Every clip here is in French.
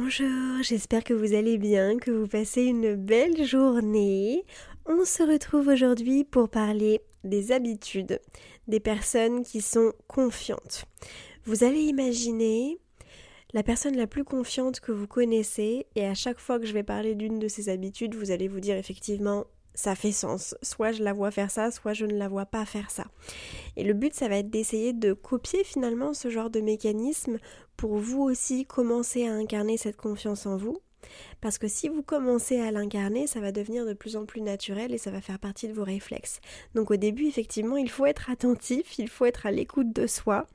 Bonjour, j'espère que vous allez bien, que vous passez une belle journée. On se retrouve aujourd'hui pour parler des habitudes des personnes qui sont confiantes. Vous allez imaginer la personne la plus confiante que vous connaissez et à chaque fois que je vais parler d'une de ces habitudes, vous allez vous dire effectivement ça fait sens. Soit je la vois faire ça, soit je ne la vois pas faire ça. Et le but, ça va être d'essayer de copier finalement ce genre de mécanisme pour vous aussi commencer à incarner cette confiance en vous. Parce que si vous commencez à l'incarner, ça va devenir de plus en plus naturel et ça va faire partie de vos réflexes. Donc au début, effectivement, il faut être attentif, il faut être à l'écoute de soi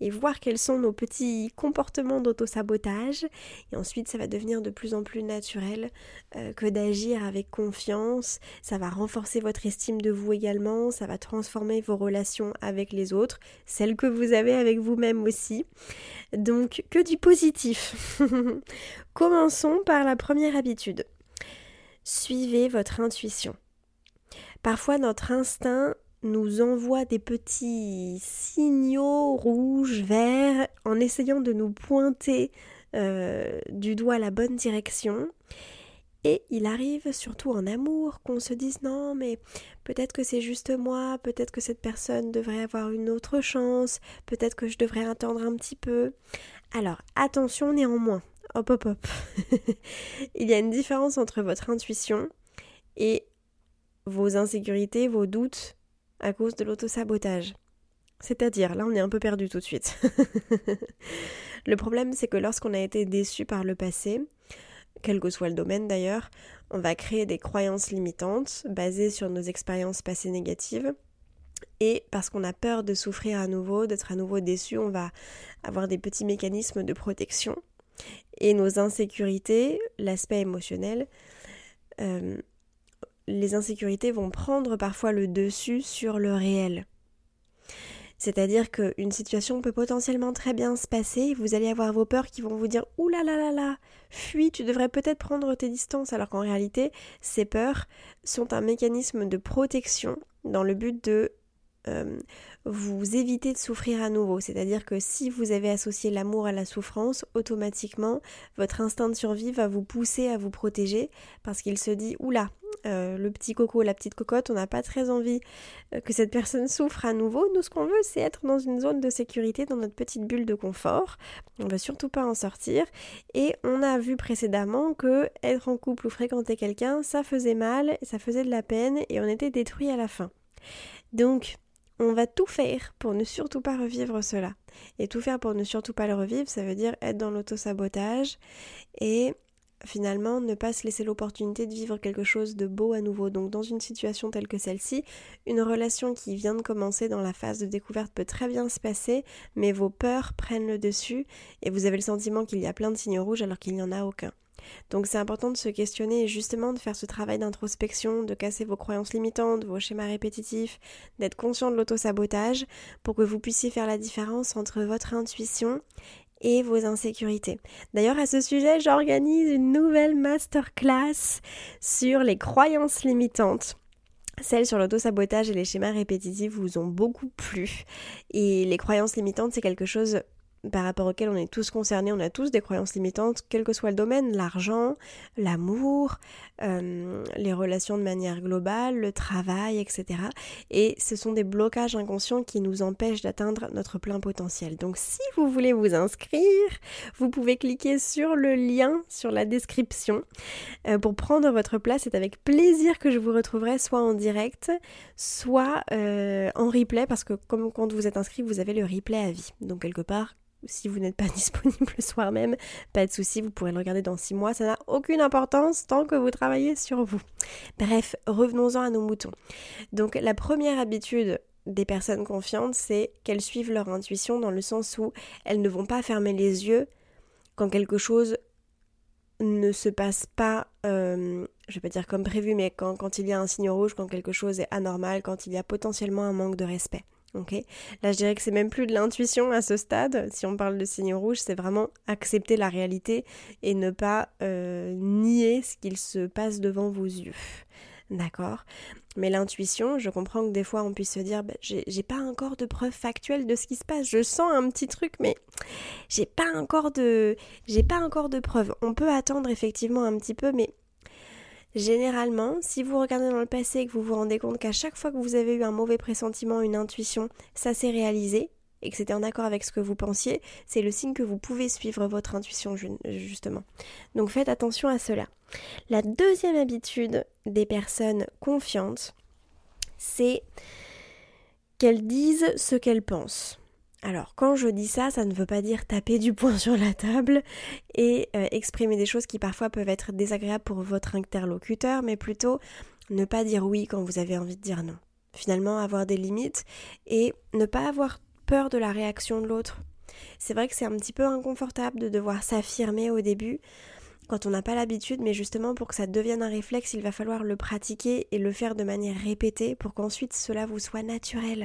et voir quels sont nos petits comportements d'autosabotage. Et ensuite, ça va devenir de plus en plus naturel euh, que d'agir avec confiance. Ça va renforcer votre estime de vous également, ça va transformer vos relations avec les autres, celles que vous avez avec vous-même aussi. Donc que du positif. Commençons par la première habitude. Suivez votre intuition. Parfois notre instinct nous envoie des petits signaux rouges, verts, en essayant de nous pointer euh, du doigt la bonne direction. Et il arrive, surtout en amour, qu'on se dise non, mais peut-être que c'est juste moi, peut-être que cette personne devrait avoir une autre chance, peut-être que je devrais attendre un petit peu. Alors, attention néanmoins, hop hop hop. il y a une différence entre votre intuition et vos insécurités, vos doutes à cause de l'autosabotage. C'est-à-dire, là on est un peu perdu tout de suite. le problème c'est que lorsqu'on a été déçu par le passé, quel que soit le domaine d'ailleurs, on va créer des croyances limitantes basées sur nos expériences passées négatives. Et parce qu'on a peur de souffrir à nouveau, d'être à nouveau déçu, on va avoir des petits mécanismes de protection. Et nos insécurités, l'aspect émotionnel, euh, les insécurités vont prendre parfois le dessus sur le réel. C'est-à-dire qu'une situation peut potentiellement très bien se passer, vous allez avoir vos peurs qui vont vous dire Ouh là là là là, fuis, tu devrais peut-être prendre tes distances, alors qu'en réalité, ces peurs sont un mécanisme de protection dans le but de euh, vous éviter de souffrir à nouveau. C'est-à-dire que si vous avez associé l'amour à la souffrance, automatiquement, votre instinct de survie va vous pousser à vous protéger parce qu'il se dit Oula, euh, le petit coco, la petite cocotte, on n'a pas très envie euh, que cette personne souffre à nouveau. Nous, ce qu'on veut, c'est être dans une zone de sécurité, dans notre petite bulle de confort. On ne veut surtout pas en sortir. Et on a vu précédemment que être en couple ou fréquenter quelqu'un, ça faisait mal, ça faisait de la peine et on était détruit à la fin. Donc, on va tout faire pour ne surtout pas revivre cela. Et tout faire pour ne surtout pas le revivre, ça veut dire être dans l'autosabotage et finalement ne pas se laisser l'opportunité de vivre quelque chose de beau à nouveau. Donc dans une situation telle que celle-ci, une relation qui vient de commencer dans la phase de découverte peut très bien se passer, mais vos peurs prennent le dessus et vous avez le sentiment qu'il y a plein de signes rouges alors qu'il n'y en a aucun. Donc c'est important de se questionner et justement de faire ce travail d'introspection, de casser vos croyances limitantes, vos schémas répétitifs, d'être conscient de l'autosabotage pour que vous puissiez faire la différence entre votre intuition et vos insécurités. D'ailleurs, à ce sujet, j'organise une nouvelle masterclass sur les croyances limitantes. Celles sur l'autosabotage et les schémas répétitifs vous ont beaucoup plu. Et les croyances limitantes, c'est quelque chose par rapport auquel on est tous concernés, on a tous des croyances limitantes, quel que soit le domaine, l'argent, l'amour, euh, les relations de manière globale, le travail, etc. Et ce sont des blocages inconscients qui nous empêchent d'atteindre notre plein potentiel. Donc si vous voulez vous inscrire, vous pouvez cliquer sur le lien sur la description euh, pour prendre votre place. C'est avec plaisir que je vous retrouverai soit en direct, soit euh, en replay, parce que comme quand vous êtes inscrit, vous avez le replay à vie. Donc quelque part, si vous n'êtes pas disponible le soir même, pas de souci, vous pourrez le regarder dans six mois, ça n'a aucune importance tant que vous travaillez sur vous. Bref, revenons-en à nos moutons. Donc la première habitude des personnes confiantes, c'est qu'elles suivent leur intuition dans le sens où elles ne vont pas fermer les yeux quand quelque chose ne se passe pas, euh, je vais pas dire comme prévu, mais quand, quand il y a un signe rouge, quand quelque chose est anormal, quand il y a potentiellement un manque de respect. Là, je dirais que c'est même plus de l'intuition à ce stade. Si on parle de signe rouge, c'est vraiment accepter la réalité et ne pas euh, nier ce qu'il se passe devant vos yeux. D'accord Mais l'intuition, je comprends que des fois on puisse se dire bah, j'ai pas encore de preuves factuelles de ce qui se passe. Je sens un petit truc, mais j'ai pas encore de j'ai pas encore de preuves. On peut attendre effectivement un petit peu, mais Généralement, si vous regardez dans le passé et que vous vous rendez compte qu'à chaque fois que vous avez eu un mauvais pressentiment, une intuition, ça s'est réalisé et que c'était en accord avec ce que vous pensiez, c'est le signe que vous pouvez suivre votre intuition justement. Donc faites attention à cela. La deuxième habitude des personnes confiantes, c'est qu'elles disent ce qu'elles pensent. Alors, quand je dis ça, ça ne veut pas dire taper du poing sur la table et euh, exprimer des choses qui parfois peuvent être désagréables pour votre interlocuteur, mais plutôt ne pas dire oui quand vous avez envie de dire non. Finalement, avoir des limites et ne pas avoir peur de la réaction de l'autre. C'est vrai que c'est un petit peu inconfortable de devoir s'affirmer au début quand on n'a pas l'habitude, mais justement pour que ça devienne un réflexe, il va falloir le pratiquer et le faire de manière répétée pour qu'ensuite cela vous soit naturel.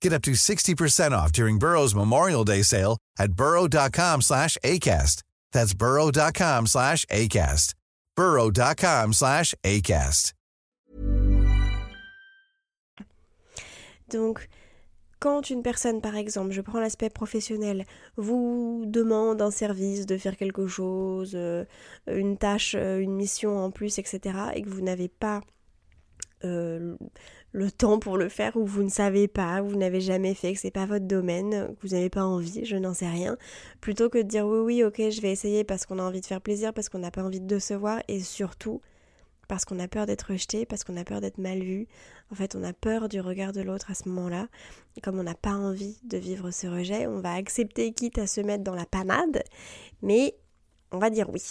Get up to 60% off during Burrow's Memorial Day sale at burrow.com slash ACAST. That's burrow.com slash ACAST. burrow.com slash ACAST. Donc, quand une personne, par exemple, je prends l'aspect professionnel, vous demande un service de faire quelque chose, euh, une tâche, euh, une mission en plus, etc., et que vous n'avez pas euh, le temps pour le faire ou vous ne savez pas, vous n'avez jamais fait, que c'est pas votre domaine, que vous n'avez pas envie, je n'en sais rien, plutôt que de dire oui oui ok je vais essayer parce qu'on a envie de faire plaisir, parce qu'on n'a pas envie de décevoir et surtout parce qu'on a peur d'être rejeté, parce qu'on a peur d'être mal vu. En fait, on a peur du regard de l'autre à ce moment-là. Comme on n'a pas envie de vivre ce rejet, on va accepter, quitte à se mettre dans la panade, mais on va dire oui.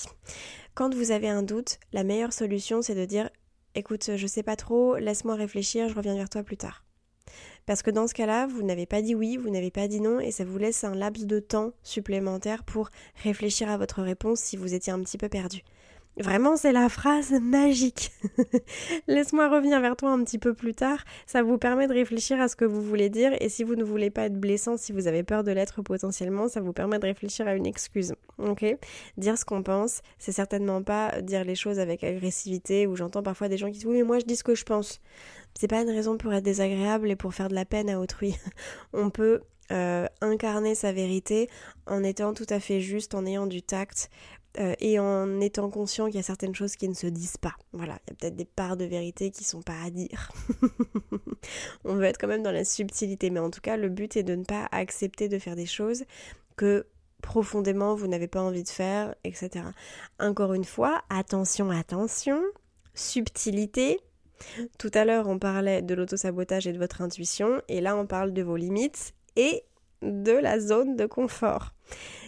Quand vous avez un doute, la meilleure solution, c'est de dire écoute, je sais pas trop, laisse-moi réfléchir, je reviens vers toi plus tard. Parce que dans ce cas-là, vous n'avez pas dit oui, vous n'avez pas dit non, et ça vous laisse un laps de temps supplémentaire pour réfléchir à votre réponse si vous étiez un petit peu perdu. Vraiment, c'est la phrase magique. Laisse-moi revenir vers toi un petit peu plus tard. Ça vous permet de réfléchir à ce que vous voulez dire. Et si vous ne voulez pas être blessant, si vous avez peur de l'être potentiellement, ça vous permet de réfléchir à une excuse. Ok? Dire ce qu'on pense, c'est certainement pas dire les choses avec agressivité. Ou j'entends parfois des gens qui disent oui, mais moi je dis ce que je pense. C'est pas une raison pour être désagréable et pour faire de la peine à autrui. On peut euh, incarner sa vérité en étant tout à fait juste, en ayant du tact, euh, et en étant conscient qu'il y a certaines choses qui ne se disent pas. Voilà, il y a peut-être des parts de vérité qui sont pas à dire. On veut être quand même dans la subtilité, mais en tout cas, le but est de ne pas accepter de faire des choses que profondément vous n'avez pas envie de faire, etc. Encore une fois, attention, attention, subtilité. Tout à l'heure, on parlait de l'autosabotage et de votre intuition, et là, on parle de vos limites et de la zone de confort.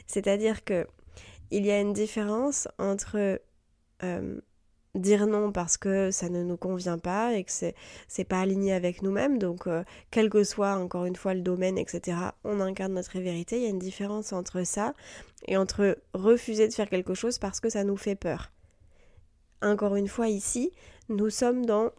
C'est-à-dire que il y a une différence entre euh, dire non parce que ça ne nous convient pas et que c'est, pas aligné avec nous-mêmes, donc euh, quel que soit encore une fois le domaine, etc., on incarne notre vérité. Il y a une différence entre ça et entre refuser de faire quelque chose parce que ça nous fait peur. Encore une fois, ici, nous sommes dans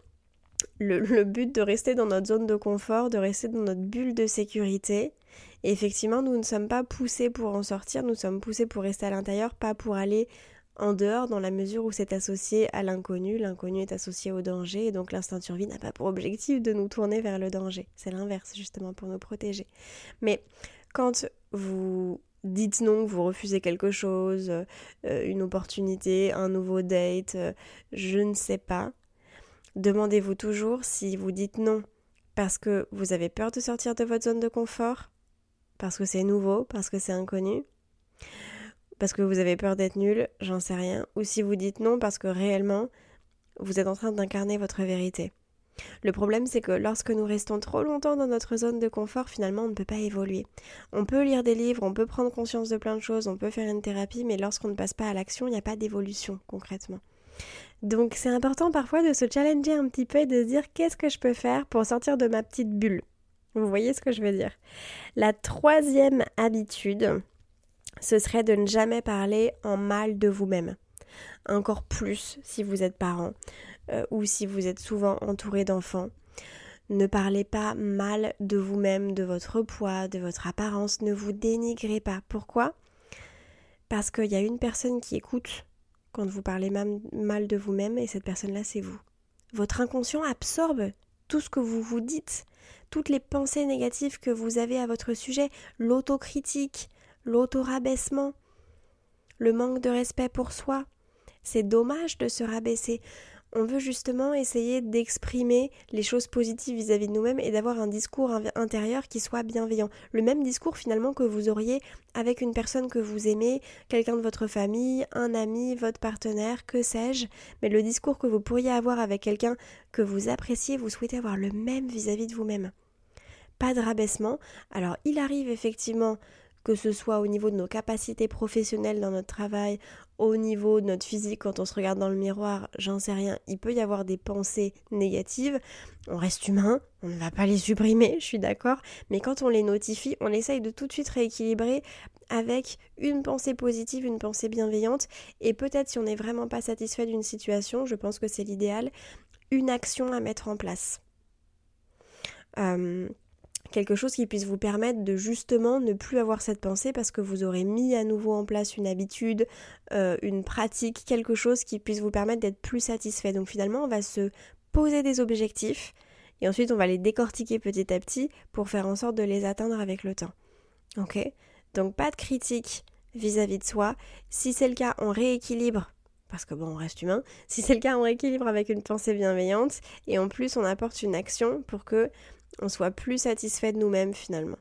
le but de rester dans notre zone de confort, de rester dans notre bulle de sécurité effectivement, nous ne sommes pas poussés pour en sortir, nous sommes poussés pour rester à l'intérieur, pas pour aller en dehors dans la mesure où c'est associé à l'inconnu, l'inconnu est associé au danger, et donc l'instinct de survie n'a pas pour objectif de nous tourner vers le danger. C'est l'inverse, justement, pour nous protéger. Mais quand vous dites non, vous refusez quelque chose, euh, une opportunité, un nouveau date, euh, je ne sais pas, demandez-vous toujours si vous dites non parce que vous avez peur de sortir de votre zone de confort, parce que c'est nouveau, parce que c'est inconnu, parce que vous avez peur d'être nul, j'en sais rien, ou si vous dites non parce que réellement vous êtes en train d'incarner votre vérité. Le problème, c'est que lorsque nous restons trop longtemps dans notre zone de confort, finalement, on ne peut pas évoluer. On peut lire des livres, on peut prendre conscience de plein de choses, on peut faire une thérapie, mais lorsqu'on ne passe pas à l'action, il n'y a pas d'évolution concrètement. Donc c'est important parfois de se challenger un petit peu et de se dire qu'est-ce que je peux faire pour sortir de ma petite bulle? Vous voyez ce que je veux dire La troisième habitude, ce serait de ne jamais parler en mal de vous-même. Encore plus si vous êtes parent euh, ou si vous êtes souvent entouré d'enfants. Ne parlez pas mal de vous-même, de votre poids, de votre apparence. Ne vous dénigrez pas. Pourquoi? Parce qu'il y a une personne qui écoute quand vous parlez mal de vous-même et cette personne-là, c'est vous. Votre inconscient absorbe tout ce que vous vous dites toutes les pensées négatives que vous avez à votre sujet, l'autocritique, l'autorabaissement, le manque de respect pour soi. C'est dommage de se rabaisser on veut justement essayer d'exprimer les choses positives vis-à-vis de nous-mêmes et d'avoir un discours intérieur qui soit bienveillant. Le même discours finalement que vous auriez avec une personne que vous aimez, quelqu'un de votre famille, un ami, votre partenaire, que sais-je, mais le discours que vous pourriez avoir avec quelqu'un que vous appréciez, vous souhaitez avoir le même vis-à-vis de vous-même. Pas de rabaissement. Alors il arrive effectivement que ce soit au niveau de nos capacités professionnelles dans notre travail, au niveau de notre physique quand on se regarde dans le miroir, j'en sais rien, il peut y avoir des pensées négatives. On reste humain, on ne va pas les supprimer, je suis d'accord, mais quand on les notifie, on essaye de tout de suite rééquilibrer avec une pensée positive, une pensée bienveillante, et peut-être si on n'est vraiment pas satisfait d'une situation, je pense que c'est l'idéal, une action à mettre en place. Euh, quelque chose qui puisse vous permettre de justement ne plus avoir cette pensée parce que vous aurez mis à nouveau en place une habitude, euh, une pratique, quelque chose qui puisse vous permettre d'être plus satisfait. Donc finalement, on va se poser des objectifs et ensuite on va les décortiquer petit à petit pour faire en sorte de les atteindre avec le temps. Ok? Donc pas de critique vis-à-vis de soi. Si c'est le cas, on rééquilibre parce que bon, on reste humain. Si c'est le cas, on rééquilibre avec une pensée bienveillante et en plus, on apporte une action pour que on soit plus satisfait de nous-mêmes finalement.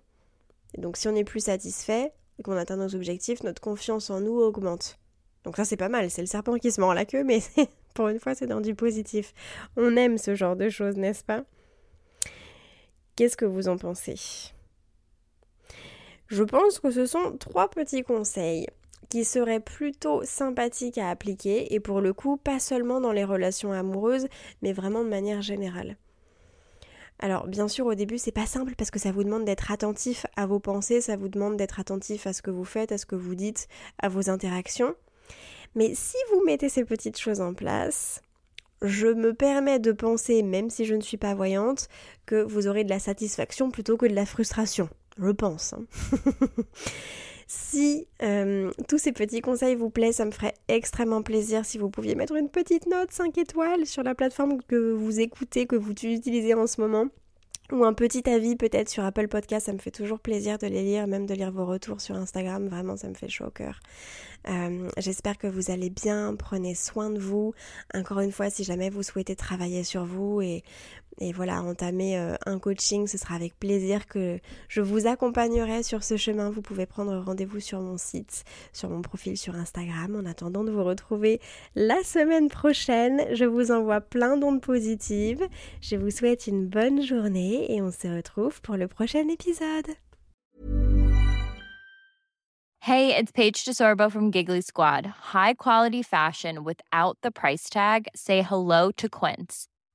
Et donc si on est plus satisfait et qu'on atteint nos objectifs, notre confiance en nous augmente. Donc ça c'est pas mal, c'est le serpent qui se mord la queue, mais pour une fois, c'est dans du positif. On aime ce genre de choses, n'est-ce pas? Qu'est-ce que vous en pensez? Je pense que ce sont trois petits conseils qui seraient plutôt sympathiques à appliquer et pour le coup pas seulement dans les relations amoureuses mais vraiment de manière générale. Alors bien sûr au début c'est pas simple parce que ça vous demande d'être attentif à vos pensées, ça vous demande d'être attentif à ce que vous faites, à ce que vous dites, à vos interactions. Mais si vous mettez ces petites choses en place, je me permets de penser, même si je ne suis pas voyante, que vous aurez de la satisfaction plutôt que de la frustration. Je pense. Si euh, tous ces petits conseils vous plaisent, ça me ferait extrêmement plaisir si vous pouviez mettre une petite note 5 étoiles sur la plateforme que vous écoutez, que vous utilisez en ce moment ou un petit avis peut-être sur Apple Podcast, ça me fait toujours plaisir de les lire, même de lire vos retours sur Instagram, vraiment ça me fait chaud au cœur. Euh, j'espère que vous allez bien, prenez soin de vous. Encore une fois, si jamais vous souhaitez travailler sur vous et et voilà, entamer euh, un coaching, ce sera avec plaisir que je vous accompagnerai sur ce chemin. Vous pouvez prendre rendez-vous sur mon site, sur mon profil sur Instagram. En attendant de vous retrouver la semaine prochaine, je vous envoie plein d'ondes positives. Je vous souhaite une bonne journée et on se retrouve pour le prochain épisode. Hey, it's Paige DeSorbo from Giggly Squad. High quality fashion without the price tag. Say hello to Quince.